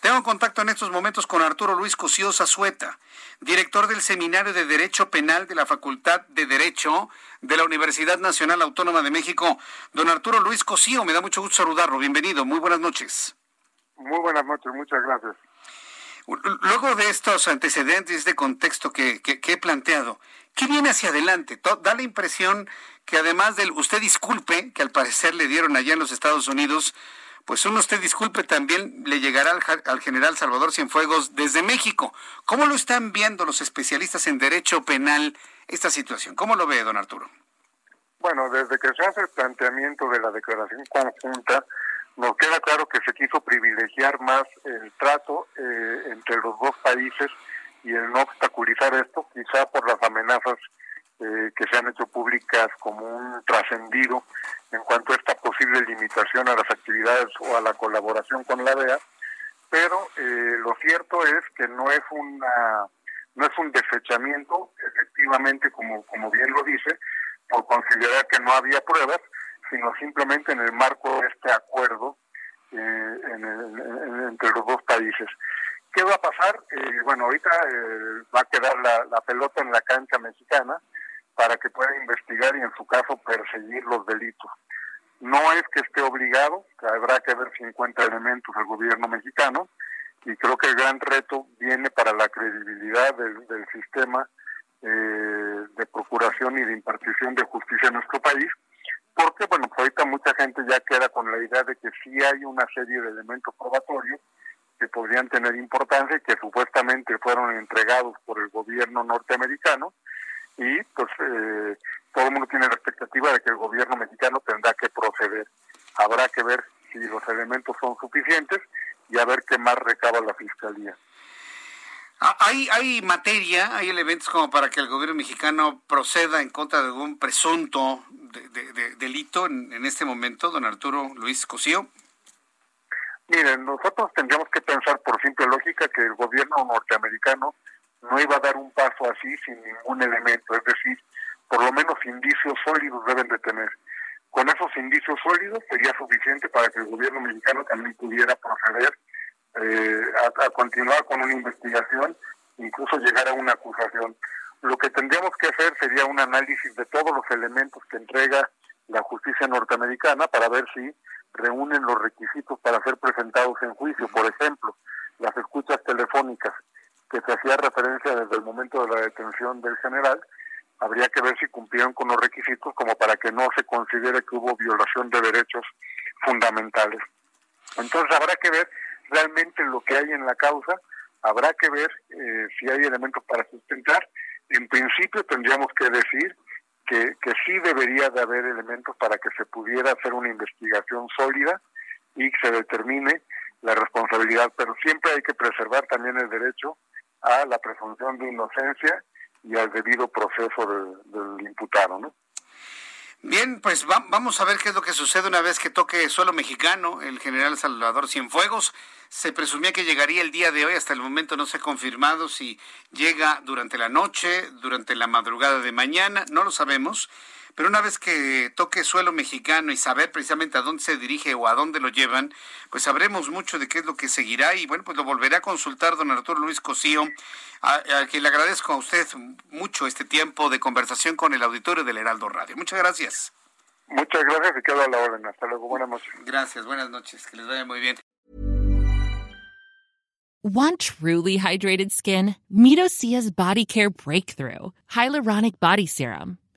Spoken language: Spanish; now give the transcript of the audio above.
Tengo contacto en estos momentos con Arturo Luis Cosío Zazueta, director del Seminario de Derecho Penal de la Facultad de Derecho de la Universidad Nacional Autónoma de México. Don Arturo Luis Cosío, me da mucho gusto saludarlo. Bienvenido. Muy buenas noches. Muy buenas noches, muchas gracias. Luego de estos antecedentes, este contexto que, que, que he planteado, ¿qué viene hacia adelante? Da la impresión que además del usted disculpe, que al parecer le dieron allá en los Estados Unidos, pues uno usted disculpe también le llegará al, al, general Salvador Cienfuegos desde México. ¿Cómo lo están viendo los especialistas en derecho penal esta situación? ¿Cómo lo ve, don Arturo? Bueno, desde que se hace el planteamiento de la declaración conjunta, nos queda claro que se quiso privilegiar más el trato eh, entre los dos países y el no obstaculizar esto, quizá por las amenazas que se han hecho públicas como un trascendido en cuanto a esta posible limitación a las actividades o a la colaboración con la DEA, pero eh, lo cierto es que no es una no es un desechamiento, efectivamente, como, como bien lo dice, por considerar que no había pruebas, sino simplemente en el marco de este acuerdo eh, en en, entre los dos países. ¿Qué va a pasar? Eh, bueno, ahorita eh, va a quedar la pelota en la cancha mexicana para que pueda investigar y en su caso perseguir los delitos. No es que esté obligado, habrá que ver 50 elementos del gobierno mexicano y creo que el gran reto viene para la credibilidad del, del sistema eh, de procuración y de impartición de justicia en nuestro país, porque bueno, pues ahorita mucha gente ya queda con la idea de que sí hay una serie de elementos probatorios que podrían tener importancia y que supuestamente fueron entregados por el gobierno norteamericano, y pues eh, todo el mundo tiene la expectativa de que el gobierno mexicano tendrá que proceder. Habrá que ver si los elementos son suficientes y a ver qué más recaba la fiscalía. ¿Hay, hay materia, hay elementos como para que el gobierno mexicano proceda en contra de algún presunto de, de, de delito en, en, este momento, don Arturo Luis Cosío? Miren, nosotros tendríamos que pensar por simple lógica que el gobierno norteamericano no iba a dar un paso así sin ningún elemento, es decir, por lo menos indicios sólidos deben de tener. Con esos indicios sólidos sería suficiente para que el gobierno mexicano también pudiera proceder eh, a, a, continuar con una investigación, incluso llegar a una acusación. Lo que tendríamos que hacer sería un análisis de todos los elementos que entrega la justicia norteamericana para ver si reúnen los requisitos para ser presentados en juicio. Por ejemplo, las escuchas telefónicas que se hacía referencia desde el momento de la detención del general, habría que ver si cumplieron con los requisitos como para que no se considere que hubo violación de derechos fundamentales. Entonces habrá que ver realmente lo que hay en la causa, habrá que ver eh, si hay elementos para sustentar. En principio tendríamos que decir que, que sí debería de haber elementos para que se pudiera hacer una investigación sólida y que se determine la responsabilidad, pero siempre hay que preservar también el derecho a la presunción de inocencia y al debido proceso del, imputado, ¿no? Bien, pues va, vamos a ver qué es lo que sucede una vez que toque suelo mexicano el general Salvador Cienfuegos. Se presumía que llegaría el día de hoy, hasta el momento no se ha confirmado si llega durante la noche, durante la madrugada de mañana, no lo sabemos. Pero una vez que toque suelo mexicano y saber precisamente a dónde se dirige o a dónde lo llevan, pues sabremos mucho de qué es lo que seguirá y bueno, pues lo volveré a consultar don Arturo Luis Cosío, a, a quien le agradezco a usted mucho este tiempo de conversación con el auditorio del Heraldo Radio. Muchas gracias. Muchas gracias y quedo a la orden. Hasta luego. Buenas noches. Gracias. Buenas noches. Que les vaya muy bien. Want truly hydrated skin? Midosia's Body Care Breakthrough Hyaluronic Body Serum.